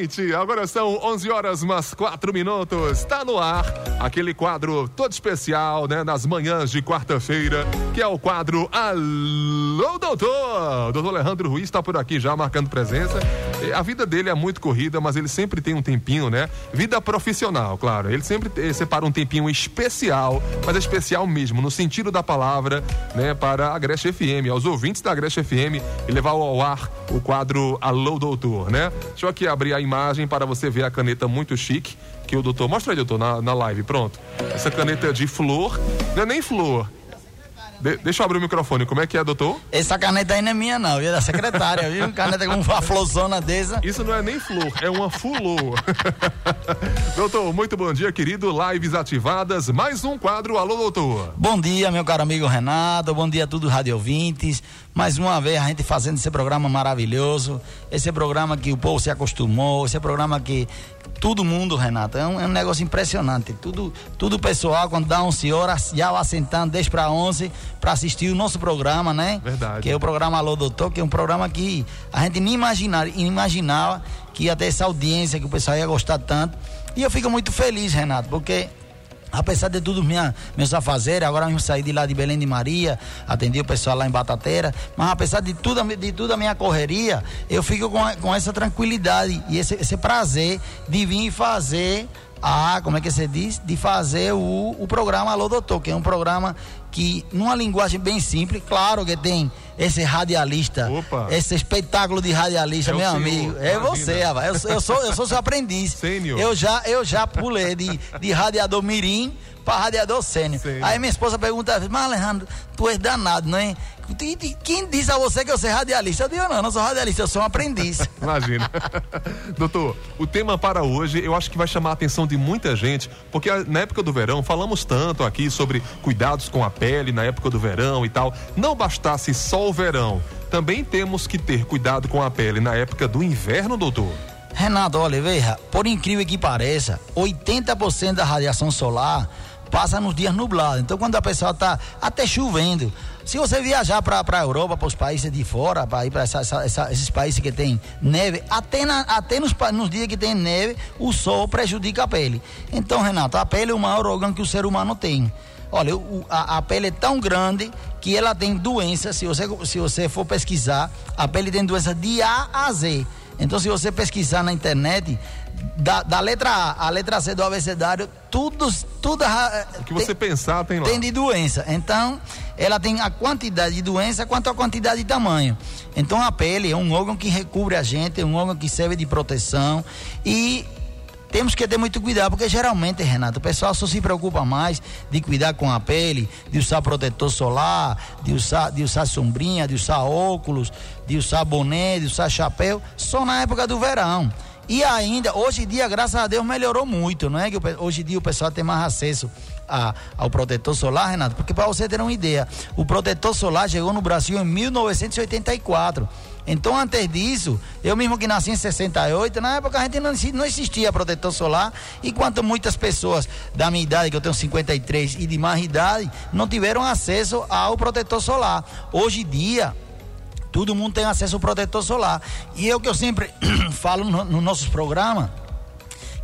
gente, agora são 11 horas mais 4 minutos. Está no ar aquele quadro todo especial, né, nas manhãs de quarta-feira, que é o quadro Alô Doutor. O doutor Alejandro Ruiz está por aqui já marcando presença. A vida dele é muito corrida, mas ele sempre tem um tempinho, né? Vida profissional, claro. Ele sempre separa um tempinho especial, mas é especial mesmo, no sentido da palavra, né, para a Agreste FM, aos ouvintes da Agreste FM, e levar ao ar o quadro Alô Doutor, né? Deixa eu aqui abrir a imagem para você ver a caneta muito chique que o doutor. Mostra aí, doutor, na, na live, pronto. Essa caneta de flor, não é nem flor, de, deixa eu abrir o microfone. Como é que é, doutor? Essa caneta aí não é minha, não. É da secretária, viu? Caneta com uma florzona dessa. Isso não é nem flor, é uma fulô. doutor, muito bom dia, querido. Lives ativadas. Mais um quadro. Alô, doutor. Bom dia, meu caro amigo Renato. Bom dia a todos os radio ouvintes. Mais uma vez a gente fazendo esse programa maravilhoso. Esse programa que o povo se acostumou. Esse programa que todo mundo, Renato, é um, é um negócio impressionante. Tudo, tudo pessoal, quando dá 11 horas, já lá sentando 10 para 11 para assistir o nosso programa, né? Verdade. Que é o programa Alô Doutor, que é um programa que a gente nem imaginava, imaginava que ia ter essa audiência, que o pessoal ia gostar tanto. E eu fico muito feliz, Renato, porque Apesar de tudo, minha, meus afazeres, agora eu saí de lá de Belém de Maria, atendi o pessoal lá em Batateira, mas apesar de tudo, de tudo a minha correria, eu fico com, com essa tranquilidade e esse, esse prazer de vir fazer a, como é que você diz? De fazer o, o programa Alô Doutor, que é um programa que, numa linguagem bem simples, claro que tem esse radialista, Opa. esse espetáculo de radialista, é meu amigo. É imagina. você, rapaz. Eu, eu, sou, eu sou seu aprendiz. Sênior. Eu já, eu já pulei de, de radiador mirim para radiador sênior. Aí minha esposa pergunta, mas Alejandro, tu és danado, não é? Quem disse a você que eu sou radialista? Eu digo, não, não sou radialista, eu sou um aprendiz. Imagina. Doutor, o tema para hoje eu acho que vai chamar a atenção de muita gente, porque na época do verão falamos tanto aqui sobre cuidados com a pele na época do verão e tal. Não bastasse só o verão, também temos que ter cuidado com a pele na época do inverno, doutor. Renato Oliveira, por incrível que pareça, 80% da radiação solar passa nos dias nublados. Então, quando a pessoa está até chovendo, se você viajar para a Europa, para os países de fora, para ir para esses países que tem neve, até, na, até nos, nos, dias que tem neve, o sol prejudica a pele. Então, Renato, a pele é o maior órgão que o ser humano tem. Olha, o, a, a, pele é tão grande que ela tem doença. Se você, se você for pesquisar, a pele tem doença de A a Z. Então, se você pesquisar na internet, da, da letra A à letra C do abecedário, tudo, tudo o que você tem, pensar tem lá. Tem de doença. Então, ela tem a quantidade de doença quanto a quantidade de tamanho. Então, a pele é um órgão que recobre a gente, é um órgão que serve de proteção e temos que ter muito cuidado, porque geralmente, Renato, o pessoal só se preocupa mais de cuidar com a pele, de usar protetor solar, de usar, de usar sombrinha, de usar óculos, de usar boné, de usar chapéu, só na época do verão. E ainda, hoje em dia, graças a Deus, melhorou muito, não é? Que hoje em dia o pessoal tem mais acesso a, ao protetor solar, Renato, porque para você ter uma ideia, o protetor solar chegou no Brasil em 1984. Então, antes disso, eu mesmo que nasci em 68, na época a gente não, não existia protetor solar, enquanto muitas pessoas da minha idade, que eu tenho 53 e de mais idade, não tiveram acesso ao protetor solar. Hoje em dia, Todo mundo tem acesso ao protetor solar. E é o que eu sempre falo nos no nossos programas,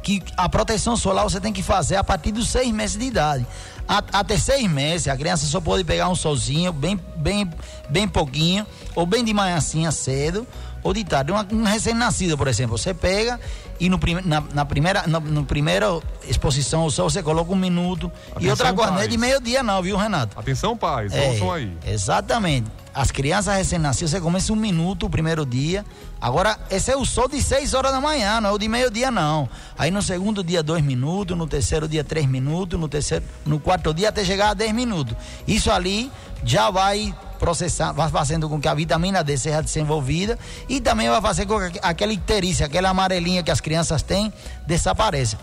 que a proteção solar você tem que fazer a partir dos seis meses de idade. Até seis meses, a criança só pode pegar um solzinho, bem, bem, bem pouquinho, ou bem de manhãzinha cedo, ou de tarde. Um, um recém-nascido, por exemplo, você pega e no, na, na, primeira, no, no primeira exposição ao sol você coloca um minuto. Atenção, e outra coisa, não é de meio-dia, não, viu, Renato? Atenção, pais, é, ouçam aí. Exatamente. As crianças recém-nascidas, você começa um minuto o primeiro dia. Agora, esse é o sol de 6 horas da manhã, não é o de meio-dia, não. Aí no segundo dia, dois minutos, no terceiro dia, três minutos, no terceiro, no quarto dia, até chegar a 10 minutos. Isso ali já vai processar, vai fazendo com que a vitamina D seja desenvolvida e também vai fazer com que aquela icterícia, aquela amarelinha que as crianças têm, desapareça.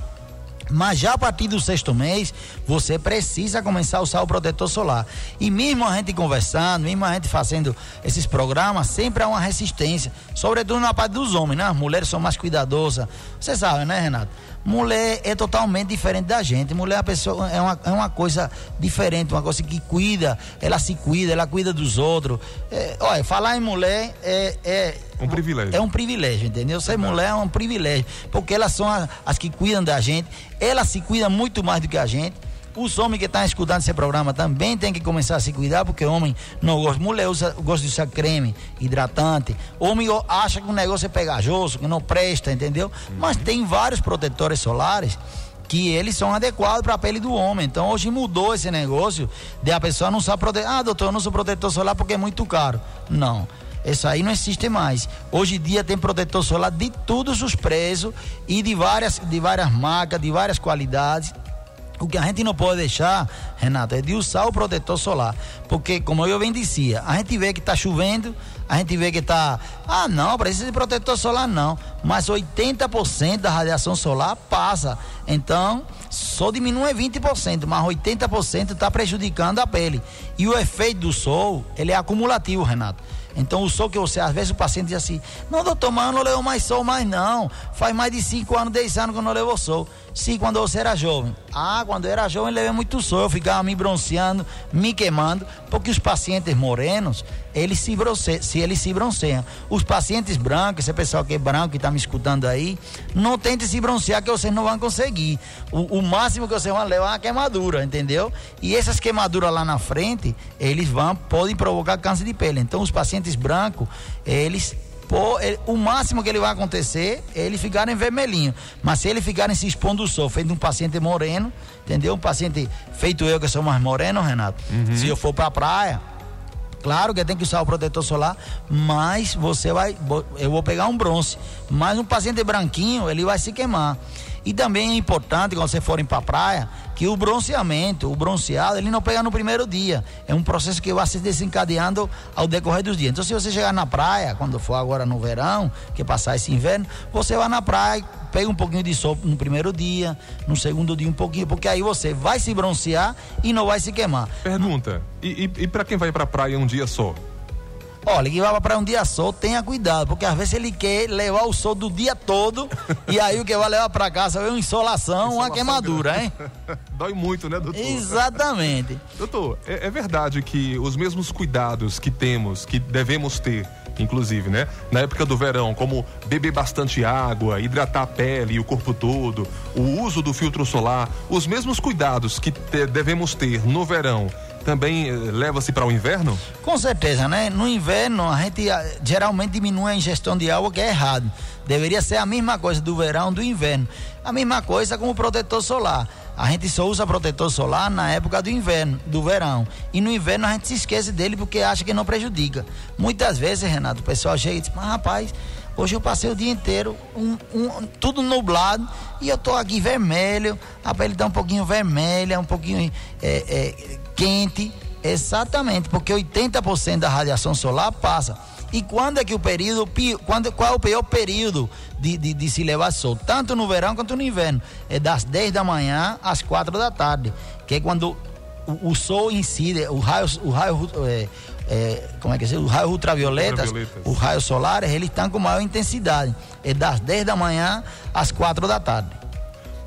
Mas já a partir do sexto mês, você precisa começar a usar o protetor solar. E mesmo a gente conversando, mesmo a gente fazendo esses programas, sempre há uma resistência. Sobretudo na parte dos homens, né? As mulheres são mais cuidadosas. Você sabe, né, Renato? Mulher é totalmente diferente da gente. Mulher é, pessoa, é, uma, é uma coisa diferente, uma coisa que cuida, ela se cuida, ela cuida dos outros. É, olha, falar em mulher é, é um privilégio. É um privilégio, entendeu? Ser mulher é um privilégio, porque elas são as, as que cuidam da gente, elas se cuidam muito mais do que a gente. Os homens que estão escutando esse programa também têm que começar a se cuidar, porque homem não gosta. Mulher usa, gosta de usar creme, hidratante. Homem acha que o negócio é pegajoso, que não presta, entendeu? Uhum. Mas tem vários protetores solares que eles são adequados para a pele do homem. Então hoje mudou esse negócio de a pessoa não sabe proteger. Ah, doutor, eu não sou protetor solar porque é muito caro. Não. Isso aí não existe mais. Hoje em dia tem protetor solar de todos os preços e de várias, de várias marcas, de várias qualidades. O que a gente não pode deixar, Renato, é de usar o protetor solar. Porque, como eu bem dizia, a gente vê que está chovendo, a gente vê que está. Ah, não, precisa de protetor solar, não. Mas 80% da radiação solar passa. Então, só diminui 20%, mas 80% está prejudicando a pele. E o efeito do sol, ele é acumulativo, Renato. Então o sol que você, às vezes o paciente diz assim, não doutor, mas eu não levo mais sol mais não. Faz mais de 5 anos, 10 anos que eu não levo sol. Sim, quando você era jovem. Ah, quando eu era jovem levei muito sol, eu ficava me bronzeando, me queimando, porque os pacientes morenos, eles se, bronce, se eles se bronceiam. Os pacientes brancos, esse pessoal que é branco que está me escutando aí, não tente se bronzear que vocês não vão conseguir. O, o máximo que vocês vão levar é uma queimadura, entendeu? E essas queimaduras lá na frente, eles vão, podem provocar câncer de pele. Então os pacientes brancos, eles ele, o máximo que ele vai acontecer é ele ficar em vermelhinho. Mas se ele ficar se expondo ao sol, feito um paciente moreno, entendeu? Um paciente feito eu que sou mais moreno, Renato. Uhum. Se eu for para a praia, Claro que tem que usar o protetor solar, mas você vai. Eu vou pegar um bronze. Mas um paciente branquinho, ele vai se queimar. E também é importante, quando você for para a praia, que o bronzeamento, o bronzeado, ele não pega no primeiro dia. É um processo que vai se desencadeando ao decorrer dos dias. Então, se você chegar na praia, quando for agora no verão, que passar esse inverno, você vai na praia, pega um pouquinho de sol no primeiro dia, no segundo dia um pouquinho, porque aí você vai se bronzear e não vai se queimar. Pergunta: e, e, e para quem vai para a praia um dia só? Olha, que vai para um dia só, tenha cuidado, porque às vezes ele quer levar o sol do dia todo e aí o que vai levar para casa é uma insolação, insolação uma queimadura, grande. hein? Dói muito, né, doutor? Exatamente. doutor, é, é verdade que os mesmos cuidados que temos, que devemos ter inclusive, né? Na época do verão, como beber bastante água, hidratar a pele e o corpo todo, o uso do filtro solar, os mesmos cuidados que te devemos ter no verão também eh, leva-se para o inverno? Com certeza, né? No inverno a gente ah, geralmente diminui a ingestão de água, que é errado. Deveria ser a mesma coisa do verão do inverno. A mesma coisa com o protetor solar. A gente só usa protetor solar na época do inverno, do verão. E no inverno a gente se esquece dele porque acha que não prejudica. Muitas vezes, Renato, o pessoal chega e diz, mas rapaz, Hoje eu passei o dia inteiro, um, um, tudo nublado, e eu tô aqui vermelho, a pele tá um pouquinho vermelha, um pouquinho é, é, quente. Exatamente, porque 80% da radiação solar passa. E quando é que o período, quando, qual é o pior período de, de, de, se levar sol? Tanto no verão quanto no inverno. É das 10 da manhã às 4 da tarde. Que é quando o, o sol incide, o raio, o raio é, é, como é que é? O raio ultravioletas, ultravioletas. o raio solar, eles estão com maior intensidade. É das 10 da manhã às 4 da tarde.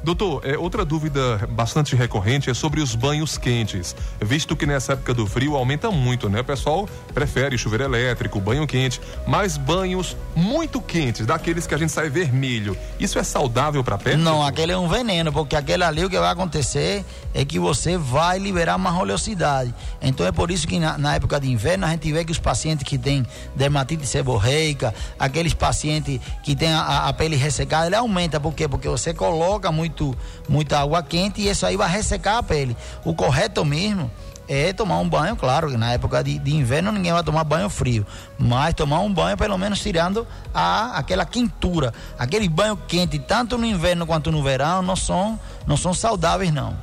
Doutor, é, outra dúvida bastante recorrente é sobre os banhos quentes. Visto que nessa época do frio aumenta muito, né? O pessoal prefere chuveiro elétrico, banho quente, mas banhos muito quentes, daqueles que a gente sai vermelho. Isso é saudável para a pele? Não, aquele é um veneno, porque aquele ali o que vai acontecer é que você vai liberar uma oleosidade. Então é por isso que na, na época de inverno a gente vê que os pacientes que têm dermatite seborreica, aqueles pacientes que têm a, a pele ressecada, ele aumenta. Por quê? Porque você coloca muito muito, muita água quente e isso aí vai ressecar a pele. O correto mesmo é tomar um banho, claro, na época de, de, inverno ninguém vai tomar banho frio, mas tomar um banho pelo menos tirando a, aquela quentura. Aquele banho quente, tanto no inverno quanto no verão, não são, não são saudáveis não.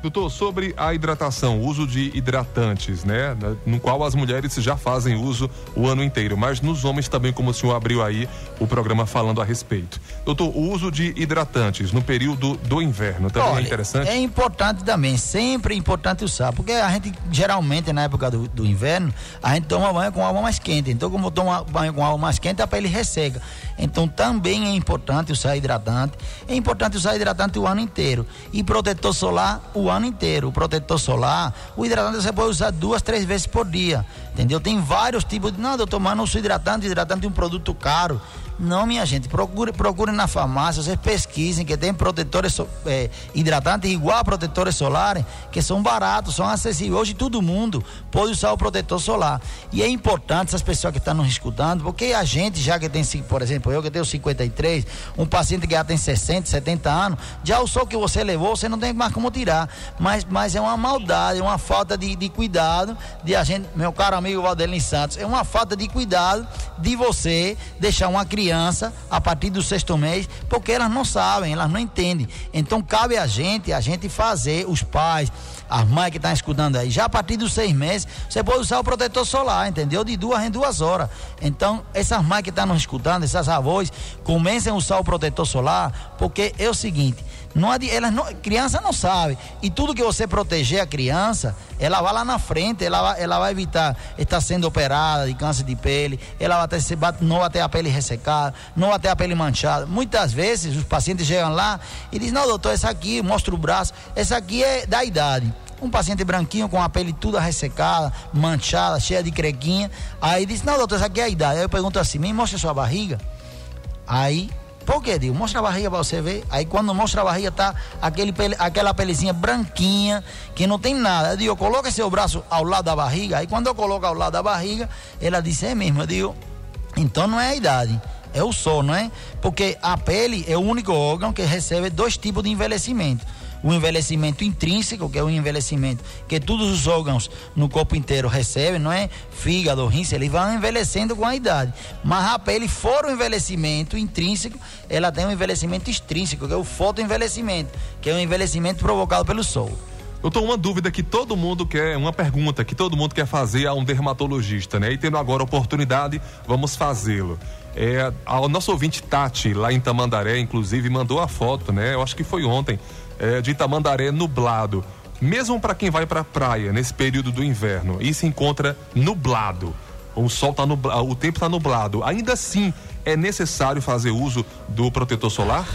Doutor, sobre a hidratação, o uso de hidratantes, né? No qual as mulheres já fazem uso o ano inteiro, mas nos homens também, como o senhor abriu aí o programa falando a respeito. Doutor, o uso de hidratantes no período do inverno também é Olha, é interessante? É importante também, sempre é importante usar, porque a gente geralmente na época do, do inverno, a gente toma banho com água mais quente. Então, como toma banho com água mais quente, a pele resseca. Então também é importante usar hidratante. É importante usar hidratante o ano inteiro. E protetor solar o ano inteiro. O protetor solar, o hidratante você pode usar duas, três vezes por dia. Entendeu? Tem vários tipos de. Não, doutor, mas não uso hidratante, hidratante é um produto caro. Não, minha gente, procure, procure na farmácia, vocês pesquisem que tem protetores é, hidratantes igual a protetores solares, que são baratos, são acessíveis. Hoje todo mundo pode usar o protetor solar. E é importante essas pessoas que estão nos escutando, porque a gente, já que tem, por exemplo, eu que tenho 53, um paciente que já tem 60, 70 anos, já o sol que você levou, você não tem mais como tirar. Mas, mas é uma maldade, é uma falta de, de cuidado de a gente, meu caro amigo Valdelin Santos, é uma falta de cuidado de você deixar uma criança a partir do sexto mês, porque elas não sabem, elas não entendem. Então cabe a gente, a gente fazer, os pais, as mães que estão escutando aí, já a partir dos seis meses, você pode usar o protetor solar, entendeu? De duas em duas horas. Então, essas mães que estão nos escutando, essas avós, comecem a usar o protetor solar, porque é o seguinte, não, elas não, criança não sabe. E tudo que você proteger a criança, ela vai lá na frente, ela vai, ela vai evitar estar sendo operada de câncer de pele, ela vai ter, não vai ter a pele ressecada, não vai ter a pele manchada. Muitas vezes os pacientes chegam lá e dizem, não, doutor, essa aqui, mostra o braço, essa aqui é da idade um paciente branquinho com a pele toda ressecada, manchada, cheia de crequinha. Aí diz: Não, doutor, essa aqui é a idade. Aí eu pergunto assim: Me mostra sua barriga. Aí por quê, Digo? Mostra a barriga pra você ver. Aí quando mostra a barriga, tá aquele pele, aquela pelezinha branquinha, que não tem nada. Eu digo, coloca seu braço ao lado da barriga. Aí quando eu coloco ao lado da barriga, ela disse, é mesmo. Eu digo, então não é a idade, é o sol, não é? Porque a pele é o único órgão que recebe dois tipos de envelhecimento o envelhecimento intrínseco, que é o envelhecimento que todos os órgãos no corpo inteiro recebem, não é? Fígado, rins, eles vão envelhecendo com a idade. Mas a pele, fora o envelhecimento intrínseco, ela tem um envelhecimento extrínseco, que é o fotoenvelhecimento, que é o envelhecimento provocado pelo sol. Doutor, uma dúvida que todo mundo quer, uma pergunta que todo mundo quer fazer a um dermatologista, né? E tendo agora a oportunidade, vamos fazê-lo. É, o nosso ouvinte Tati, lá em Tamandaré, inclusive, mandou a foto, né? Eu acho que foi ontem, é, de Itamandaré nublado. Mesmo para quem vai para a praia nesse período do inverno e se encontra nublado, o sol tá nublado, o tempo está nublado, ainda assim é necessário fazer uso do protetor solar?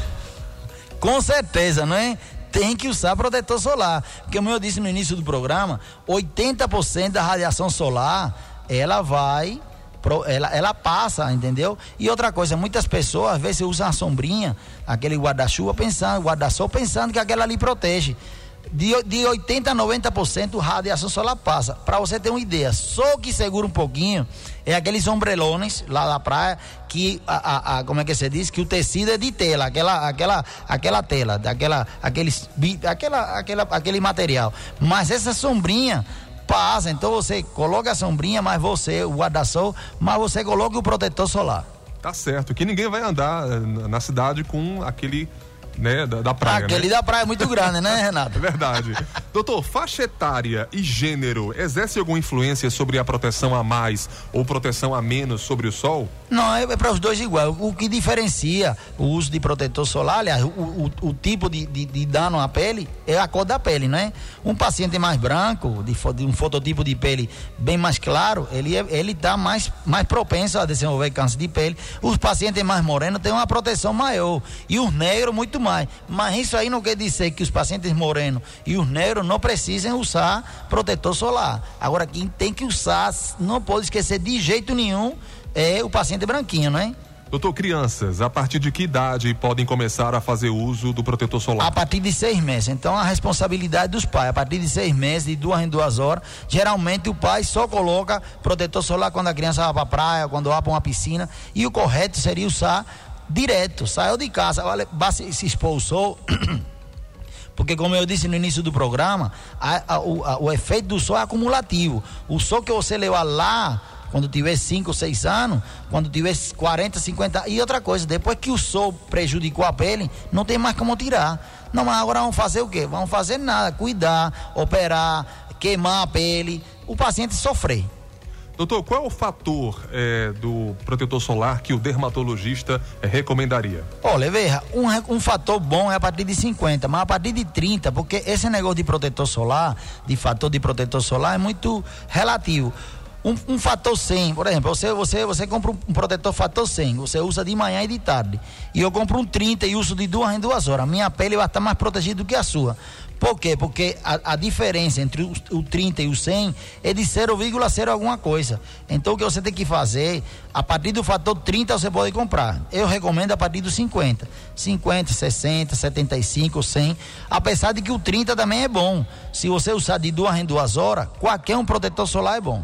Com certeza, não é? Tem que usar protetor solar, porque como eu disse no início do programa, 80% da radiação solar ela vai ela, ela passa, entendeu? E outra coisa, muitas pessoas às vezes usam a sombrinha, aquele guarda-chuva pensando, guarda-sol pensando que aquela ali protege. De, de 80 a 90% radiação solar passa. Para você ter uma ideia, só que segura um pouquinho é aqueles ombrelones lá da praia que a, a, a, como é que se diz que o tecido é de tela, aquela aquela aquela tela, daquela aqueles aquela aquela aquele material. Mas essa sombrinha passa. Então você coloca a sombrinha, mas você, o guarda-sol, mas você coloca o protetor solar. Tá certo, que ninguém vai andar eh, na cidade com aquele né, da, da praia. Aquele né? da praia é muito grande, né, Renato? Verdade. Doutor, faixa etária e gênero exerce alguma influência sobre a proteção a mais ou proteção a menos sobre o sol? Não, é, é para os dois igual. O que diferencia o uso de protetor solar, aliás, o, o, o tipo de, de, de, dano à pele é a cor da pele, não é? Um paciente mais branco, de, de um fototipo de pele bem mais claro, ele é, ele está mais, mais propenso a desenvolver câncer de pele. Os pacientes mais morenos têm uma proteção maior. E os negros muito mais. Mas isso aí não quer dizer que os pacientes morenos e os negros não precisem usar protetor solar. Agora, quem tem que usar, não pode esquecer de jeito nenhum, é o paciente branquinho, não é? Doutor, crianças, a partir de que idade podem começar a fazer uso do protetor solar? A partir de seis meses. Então, a responsabilidade dos pais, a partir de seis meses, de duas em duas horas, geralmente o pai só coloca protetor solar quando a criança vai para a praia, quando vai para uma piscina, e o correto seria usar direto, saiu de casa, se expulsou. Porque, como eu disse no início do programa, a, a, o, a, o, efeito do sol é acumulativo. O sol que você levar lá, quando tiver 5 ou 6 anos, quando tiver 40, 50. E outra coisa, depois que o sol prejudicou a pele, não tem mais como tirar. Não, mas agora vamos fazer o quê? Vamos fazer nada, cuidar, operar, queimar a pele, o paciente sofrer. Doutor, qual é o fator é, do protetor solar que o dermatologista é, recomendaria? Olha, veja, um, um fator bom é a partir de 50, mas a partir de 30, porque esse negócio de protetor solar, de fator de protetor solar, é muito relativo. Um, um, fator 100, por exemplo, você, você, você compra um protetor fator 100, você usa de manhã e de tarde. E eu compro um 30 e uso de duas em duas horas. Minha pele vai estar mais protegida do que a sua. Por quê? Porque a, a diferença entre o, o, 30 e o 100 é de 0,0 alguma coisa. Então o que você tem que fazer, a partir do fator 30 você pode comprar. Eu recomendo a partir do 50. 50, 60, 75, 100. Apesar de que o 30 também é bom. Se você usar de duas em duas horas, qualquer um protetor solar é bom.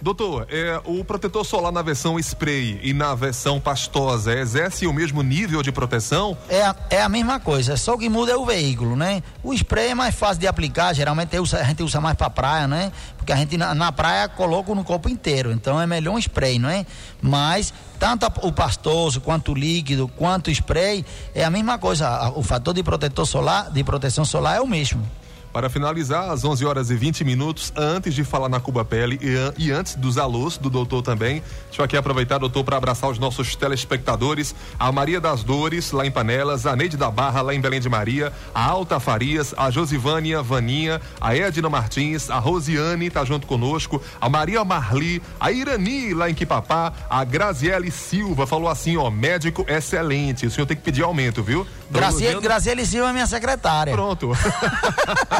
Doutor, é, o protetor solar na versão spray e na versão pastosa exerce o mesmo nível de proteção? É, a, é a mesma coisa, só que muda é o veículo, né? O spray é mais fácil de aplicar, geralmente a gente usa mais para praia, né? Porque a gente na, na, praia coloca no corpo inteiro, então é melhor um spray, não é? Mas tanto o pastoso quanto o líquido, quanto o spray, é a mesma coisa, o fator de protetor solar, de proteção solar é o mesmo. Para finalizar, às 11 horas e 20 minutos, antes de falar na Cuba Pele e, e antes dos alôs do doutor também, deixa eu aqui aproveitar, doutor, para abraçar os nossos telespectadores, a Maria das Dores, lá em Panelas, a Neide da Barra, lá em Belém de Maria, a Alta Farias, a Josivânia Vaninha, a Edna Martins, a Rosiane tá junto conosco, a Maria Marli, a Irani, lá em Quipapá, a Graziele Silva, falou assim, ó, médico excelente, o senhor tem que pedir aumento, viu? Graziele, Graziele Silva é minha secretária. Pronto.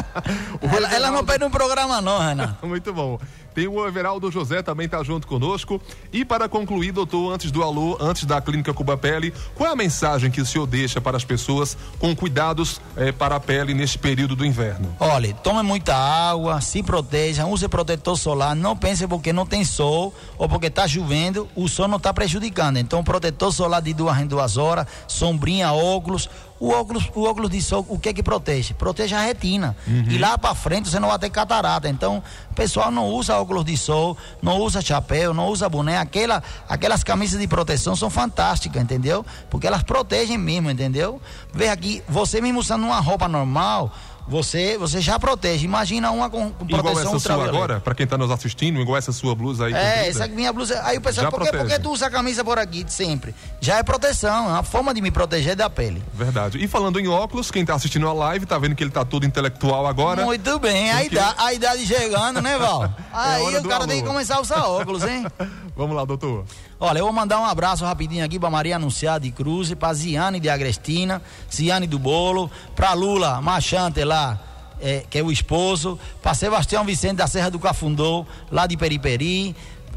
ela, ela, não perde um programa não, Renato. Muito bom. Tem o Everaldo José também tá junto conosco. E para concluir, doutor, antes do alô, antes da clínica Cuba Pele, qual é a mensagem que o senhor deixa para as pessoas com cuidados eh, para a pele neste período do inverno? Olha, tome muita água, se proteja, use protetor solar, não pense porque não tem sol ou porque está chovendo, o sol não está prejudicando. Então, protetor solar de duas em duas horas, sombrinha, óculos, o óculos, o óculos de sol, o que é que protege? Protege a retina. Uhum. E lá para frente você não vai ter catarata. Então, o pessoal não usa óculos de sol, não usa chapéu, não usa boné. Aquela, aquelas camisas de proteção são fantásticas, entendeu? Porque elas protegem mesmo, entendeu? Vê aqui, você mesmo usando uma roupa normal, você, você já protege. Imagina uma com, com igual proteção essa sua agora, para quem está nos assistindo, igual essa sua blusa aí. É, essa minha blusa. Aí o pessoal, por que, por que tu usa a camisa por aqui sempre? Já é proteção, é a forma de me proteger da pele. Verdade. E falando em óculos, quem está assistindo a live tá vendo que ele tá todo intelectual agora. Muito bem, a, idade, a idade chegando, né, Val? É aí o cara tem que começar a usar óculos, hein? Vamos lá, doutor. Olha, eu vou mandar um abraço rapidinho aqui para Maria Anunciada de Cruz, para Ziane de Agrestina, Ziane do Bolo, para Lula Machante lá, é, que é o esposo, para Sebastião Vicente da Serra do Cafundô, lá de Periperi,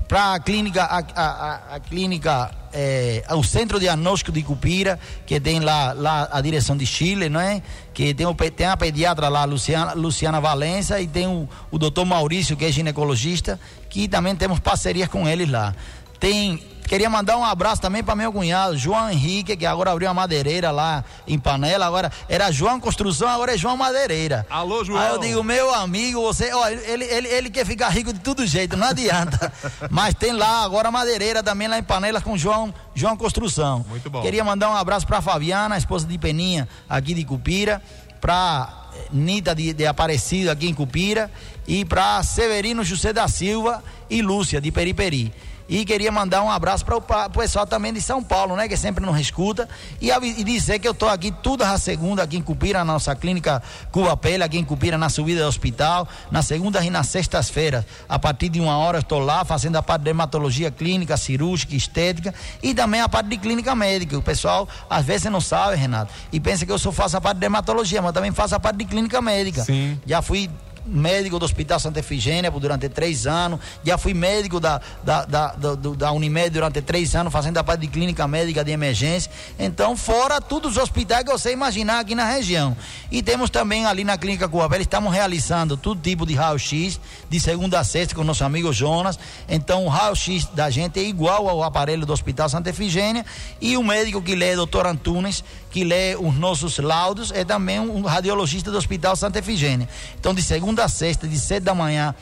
para a clínica, a, a, a clínica, é, o Centro Diagnóstico de Cupira, que tem lá, lá a direção de Chile, não é? Que tem, o, tem a pediatra lá, Luciana, Luciana Valença, e tem o, o doutor Maurício, que é ginecologista, que também temos parcerias com eles lá. Tem Queria mandar um abraço também para meu cunhado, João Henrique, que agora abriu uma madeireira lá em Panela. Agora era João Construção, agora é João Madeireira. Alô, João. Aí eu digo, meu amigo, você, ó, ele, ele, ele quer ficar rico de todo jeito, não adianta. Mas tem lá agora madeireira também lá em Panela com João, João Construção. Muito bom. Queria mandar um abraço para Fabiana, esposa de Peninha, aqui de Cupira, para Nita de, de Aparecido aqui em Cupira e para Severino José da Silva e Lúcia de Periperi. E queria mandar um abraço para o pessoal também de São Paulo, né? Que sempre nos escuta. E, e dizer que eu estou aqui toda a segunda, aqui em Cupira, na nossa clínica Cuba Pele, aqui em Cupira, na subida do hospital. Na segunda e nas sextas-feiras. A partir de uma hora estou lá fazendo a parte de dermatologia clínica, cirúrgica, estética e também a parte de clínica médica. O pessoal às vezes não sabe, Renato, e pensa que eu só faço a parte de dermatologia, mas também faço a parte de clínica médica. Sim. Já fui médico do Hospital Santa Efigênia durante três anos, já fui médico da, da, da, da, da Unimed durante três anos, fazendo a parte de clínica médica de emergência. Então, fora todos os hospitais que você imaginar aqui na região. E temos também ali na Clínica Coabela, estamos realizando todo tipo de raio-x, de segunda a sexta, com nosso amigo Jonas. Então, o raio-x da gente é igual ao aparelho do Hospital Santa Efigênia. E o médico que lê, doutor Antunes, que lê os nossos laudos, é também um radiologista do Hospital Santa Efigênia. Então, de segunda segunda a sexta, de sete da manhã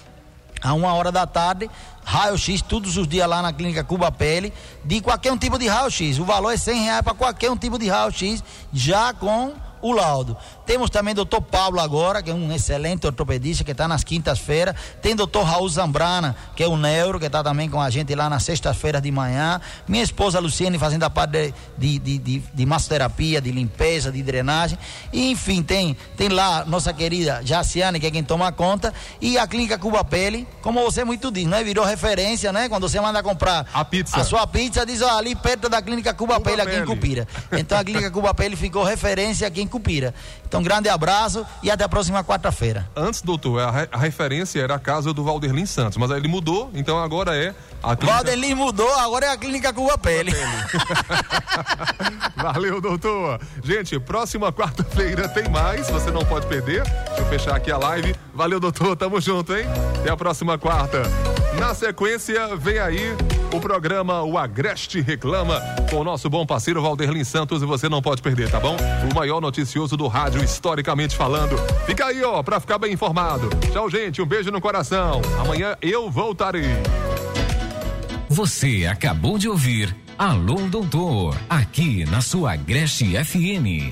a uma hora da tarde, raio-x todos os dias lá na clínica Cuba Pele, de qualquer um tipo de raio-x. O valor é 100 reais para qualquer um tipo de raio-x, já com o laudo. Temos também o doutor Pablo agora, que é um excelente ortopedista, que está nas quintas-feiras. Tem o doutor Raul Zambrana, que é um neuro, que está também com a gente lá nas sextas-feiras de manhã. Minha esposa Luciene fazendo a parte de, de, de, de massoterapia, de limpeza, de drenagem. E, enfim, tem, tem lá nossa querida Jaciane, que é quem toma conta. E a Clínica Cuba Pele, como você muito diz, né? Virou referência, né? Quando você manda comprar a pizza. A sua pizza, diz, ó, ali perto da Clínica Cuba, Cuba Pele, aqui em Cupira. Então a Clínica Cuba Pele ficou referência aqui em Cupira. Então, grande abraço e até a próxima quarta-feira. Antes, doutor, a, re a, referência era a casa do Valderlin Santos, mas aí ele mudou, então agora é a clínica... Valderlin mudou, agora é a clínica Cuba Pele. Valeu, doutor. Gente, próxima quarta-feira tem mais, você não pode perder. Deixa eu fechar aqui a live. Valeu, doutor, tamo junto, hein? Até a próxima quarta. Na sequência, vem aí o programa O Agreste Reclama com o nosso bom parceiro Valderlin Santos e você não pode perder, tá bom? O maior noticioso do rádio, historicamente falando. Fica aí, ó, pra ficar bem informado. Tchau, gente, um beijo no coração. Amanhã eu voltarei. Você acabou de ouvir Alô Doutor, aqui na sua Agreste FM.